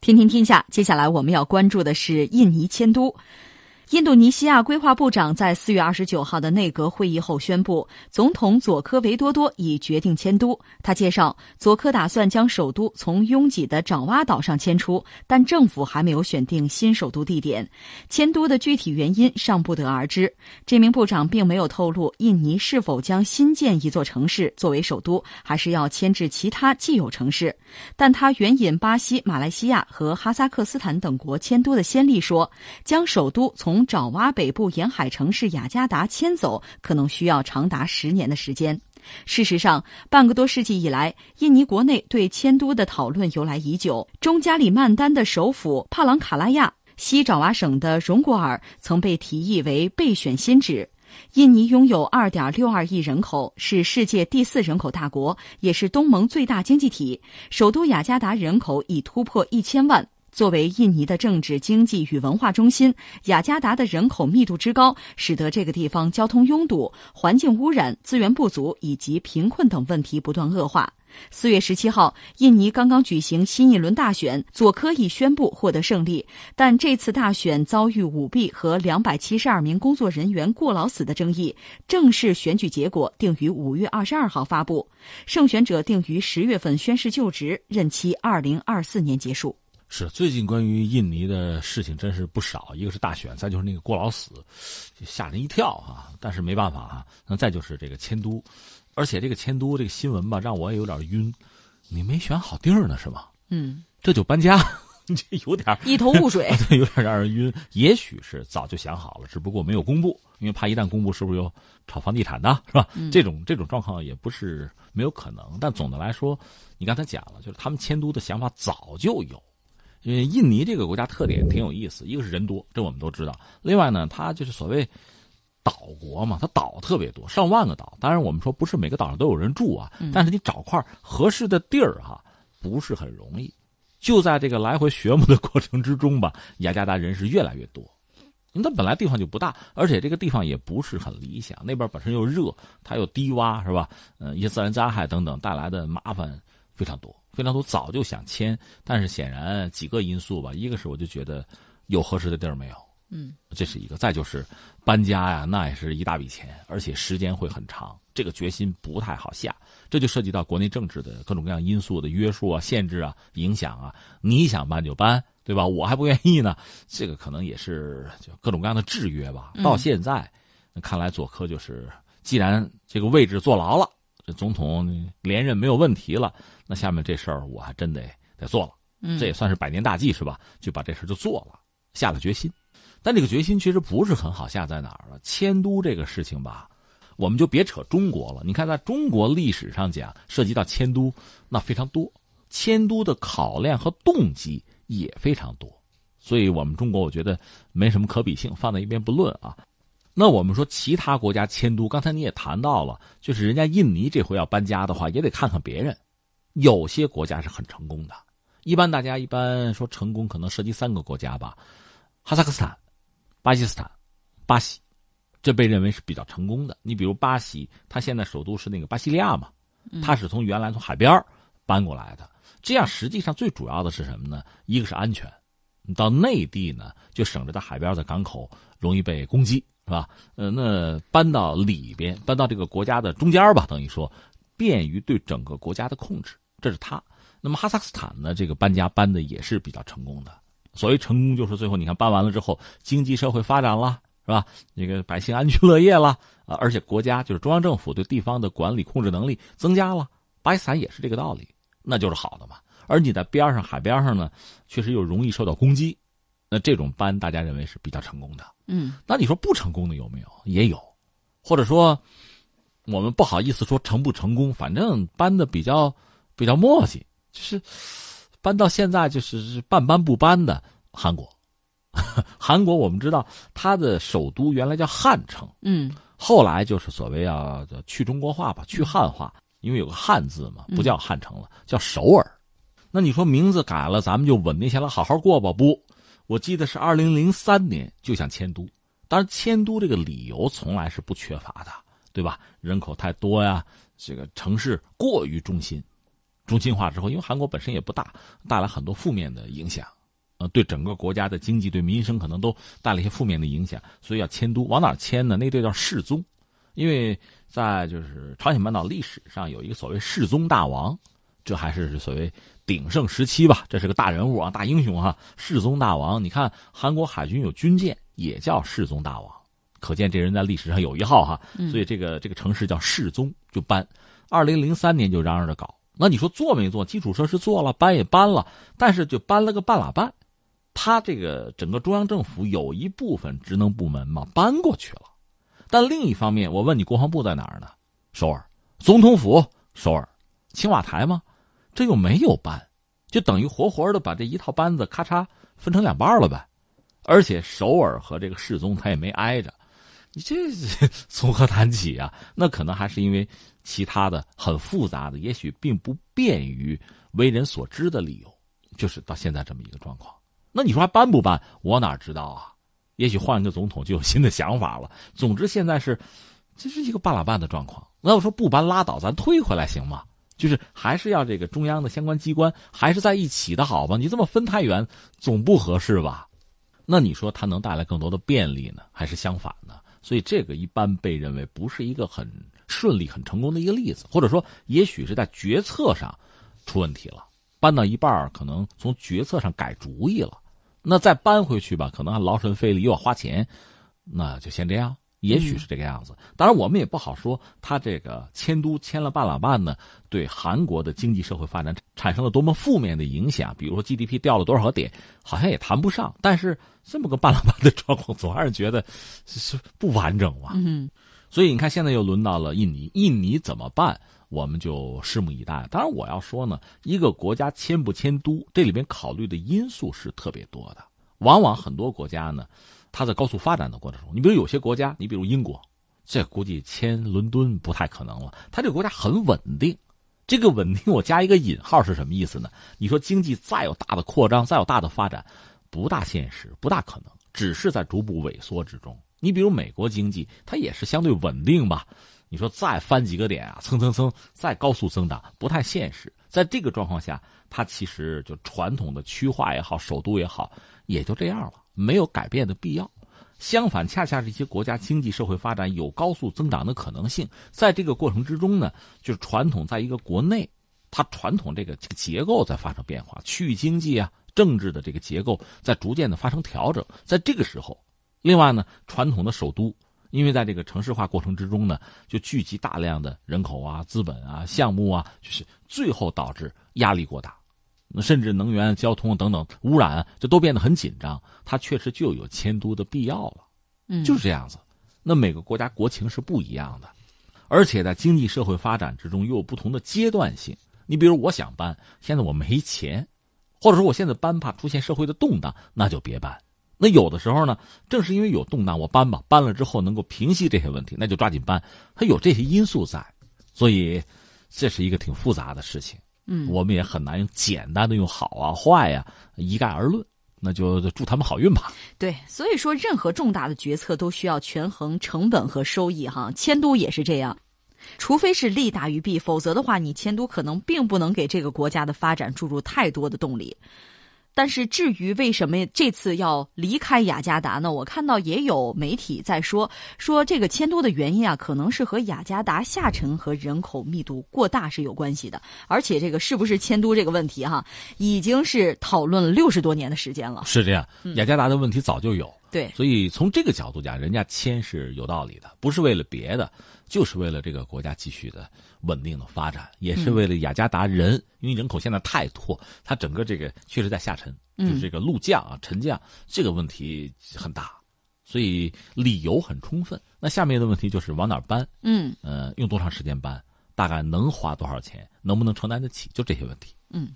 听听天下，接下来我们要关注的是印尼迁都。印度尼西亚规划部长在四月二十九号的内阁会议后宣布，总统佐科维多多已决定迁都。他介绍，佐科打算将首都从拥挤的爪哇岛上迁出，但政府还没有选定新首都地点。迁都的具体原因尚不得而知。这名部长并没有透露印尼是否将新建一座城市作为首都，还是要迁至其他既有城市。但他援引巴西、马来西亚和哈萨克斯坦等国迁都的先例说，将首都从从爪哇北部沿海城市雅加达迁走，可能需要长达十年的时间。事实上，半个多世纪以来，印尼国内对迁都的讨论由来已久。中加里曼丹的首府帕朗卡拉亚，西爪哇省的荣果尔曾被提议为备选新址。印尼拥有2.62亿人口，是世界第四人口大国，也是东盟最大经济体。首都雅加达人口已突破一千万。作为印尼的政治、经济与文化中心，雅加达的人口密度之高，使得这个地方交通拥堵、环境污染、资源不足以及贫困等问题不断恶化。四月十七号，印尼刚刚举行新一轮大选，佐科已宣布获得胜利，但这次大选遭遇舞弊和两百七十二名工作人员过劳死的争议。正式选举结果定于五月二十二号发布，胜选者定于十月份宣誓就职，任期二零二四年结束。是最近关于印尼的事情真是不少，一个是大选，再就是那个过劳死，吓人一跳啊！但是没办法啊，那再就是这个迁都，而且这个迁都这个新闻吧，让我也有点晕。你没选好地儿呢是吗？嗯，这就搬家，这有点一头雾水，有点让人晕。也许是早就想好了，只不过没有公布，因为怕一旦公布，是不是又炒房地产的，是吧？这种这种状况也不是没有可能。但总的来说，你刚才讲了，就是他们迁都的想法早就有。因为印尼这个国家特点挺有意思，一个是人多，这我们都知道；另外呢，它就是所谓岛国嘛，它岛特别多，上万个岛。当然，我们说不是每个岛上都有人住啊，但是你找块合适的地儿哈，不是很容易。就在这个来回学 摸的过程之中吧，雅加达人是越来越多。因为它本来地方就不大，而且这个地方也不是很理想，那边本身又热，它又低洼，是吧？嗯，一些自然灾害等等带来的麻烦非常多。非常多，早就想签，但是显然几个因素吧，一个是我就觉得有合适的地儿没有，嗯，这是一个；再就是搬家呀，那也是一大笔钱，而且时间会很长，这个决心不太好下。这就涉及到国内政治的各种各样因素的约束啊、限制啊、影响啊。你想搬就搬，对吧？我还不愿意呢，这个可能也是就各种各样的制约吧。到现在，看来佐科就是，既然这个位置坐牢了。这总统连任没有问题了，那下面这事儿我还真得得做了。嗯，这也算是百年大计是吧？就把这事就做了，下了决心。但这个决心其实不是很好下，在哪儿了？迁都这个事情吧，我们就别扯中国了。你看，在中国历史上讲，涉及到迁都那非常多，迁都的考量和动机也非常多。所以我们中国，我觉得没什么可比性，放在一边不论啊。那我们说其他国家迁都，刚才你也谈到了，就是人家印尼这回要搬家的话，也得看看别人。有些国家是很成功的，一般大家一般说成功，可能涉及三个国家吧：哈萨克斯坦、巴基斯坦、巴西，这被认为是比较成功的。你比如巴西，它现在首都是那个巴西利亚嘛，它是从原来从海边搬过来的。这样实际上最主要的是什么呢？一个是安全，你到内地呢，就省着在海边的港口容易被攻击。是吧？呃，那搬到里边，搬到这个国家的中间吧，等于说，便于对整个国家的控制。这是他。那么哈萨克斯坦呢？这个搬家搬的也是比较成功的。所谓成功，就是最后你看搬完了之后，经济社会发展了，是吧？那个百姓安居乐业了啊，而且国家就是中央政府对地方的管理控制能力增加了。巴基斯坦也是这个道理，那就是好的嘛。而你在边上海边上呢，确实又容易受到攻击。那这种搬，大家认为是比较成功的。嗯，那你说不成功的有没有？也有，或者说，我们不好意思说成不成功，反正搬的比较比较磨叽，就是搬到现在就是半搬不搬的韩国。韩国我们知道，它的首都原来叫汉城，嗯，后来就是所谓要去中国化吧，去汉化，因为有个汉字嘛，不叫汉城了，叫首尔。那你说名字改了，咱们就稳定下来好好过吧？不。我记得是二零零三年就想迁都，当然迁都这个理由从来是不缺乏的，对吧？人口太多呀，这个城市过于中心，中心化之后，因为韩国本身也不大，带来很多负面的影响，呃，对整个国家的经济、对民生可能都带来一些负面的影响，所以要迁都。往哪迁呢？那地叫世宗，因为在就是朝鲜半岛历史上有一个所谓世宗大王，这还是所谓鼎盛时期吧，这是个大人物啊，大英雄啊，世宗大王。你看韩国海军有军舰也叫世宗大王，可见这人在历史上有一号哈。所以这个这个城市叫世宗，就搬。二零零三年就嚷嚷着搞。那你说做没做？基础设施做了，搬也搬了，但是就搬了个半拉半。他这个整个中央政府有一部分职能部门嘛搬过去了，但另一方面，我问你，国防部在哪儿呢？首尔，总统府首尔，青瓦台吗？这又没有搬，就等于活活的把这一套班子咔嚓分成两半了呗。而且首尔和这个世宗他也没挨着，你这 从何谈起啊？那可能还是因为。其他的很复杂的，也许并不便于为人所知的理由，就是到现在这么一个状况。那你说还搬不搬？我哪知道啊？也许换一个总统就有新的想法了。总之现在是，这是一个半拉半的状况。那我说不搬拉倒，咱退回来行吗？就是还是要这个中央的相关机关还是在一起的好吧？你这么分太远，总不合适吧？那你说它能带来更多的便利呢，还是相反呢？所以这个一般被认为不是一个很。顺利很成功的一个例子，或者说，也许是在决策上出问题了，搬到一半可能从决策上改主意了，那再搬回去吧，可能还劳神费力又要花钱，那就先这样。也许是这个样子，当然我们也不好说，他这个迁都迁了半拉半呢，对韩国的经济社会发展产生了多么负面的影响？比如说 GDP 掉了多少个点，好像也谈不上。但是这么个半拉半的状况，总让人觉得是不完整嘛。嗯。所以你看，现在又轮到了印尼，印尼怎么办？我们就拭目以待。当然，我要说呢，一个国家迁不迁都，这里边考虑的因素是特别多的。往往很多国家呢，它在高速发展的过程中，你比如有些国家，你比如英国，这估计迁伦敦不太可能了。它这个国家很稳定，这个稳定我加一个引号是什么意思呢？你说经济再有大的扩张，再有大的发展，不大现实，不大可能，只是在逐步萎缩之中。你比如美国经济，它也是相对稳定吧？你说再翻几个点啊，蹭蹭蹭再高速增长，不太现实。在这个状况下，它其实就传统的区划也好，首都也好，也就这样了，没有改变的必要。相反，恰恰这些国家经济社会发展有高速增长的可能性。在这个过程之中呢，就是传统在一个国内，它传统这个这个结构在发生变化，区域经济啊，政治的这个结构在逐渐的发生调整。在这个时候。另外呢，传统的首都，因为在这个城市化过程之中呢，就聚集大量的人口啊、资本啊、项目啊，就是最后导致压力过大，甚至能源、交通等等污染，这都变得很紧张。它确实就有迁都的必要了，嗯，就是这样子。那每个国家国情是不一样的，而且在经济社会发展之中又有不同的阶段性。你比如我想搬，现在我没钱，或者说我现在搬怕出现社会的动荡，那就别搬。那有的时候呢，正是因为有动荡，我搬吧，搬了之后能够平息这些问题，那就抓紧搬。它有这些因素在，所以这是一个挺复杂的事情。嗯，我们也很难用简单的用好啊坏呀一概而论。那就祝他们好运吧。对，所以说任何重大的决策都需要权衡成本和收益哈。迁都也是这样，除非是利大于弊，否则的话，你迁都可能并不能给这个国家的发展注入太多的动力。但是至于为什么这次要离开雅加达呢？我看到也有媒体在说，说这个迁都的原因啊，可能是和雅加达下沉和人口密度过大是有关系的。而且这个是不是迁都这个问题哈，已经是讨论了六十多年的时间了。是这样，雅加达的问题早就有。对，所以从这个角度讲，人家迁是有道理的，不是为了别的，就是为了这个国家继续的稳定的发展，也是为了雅加达人，因为人口现在太多，它整个这个确实在下沉，就是这个路降啊、沉降这个问题很大，所以理由很充分。那下面的问题就是往哪搬？嗯，呃，用多长时间搬？大概能花多少钱？能不能承担得起？就这些问题。嗯。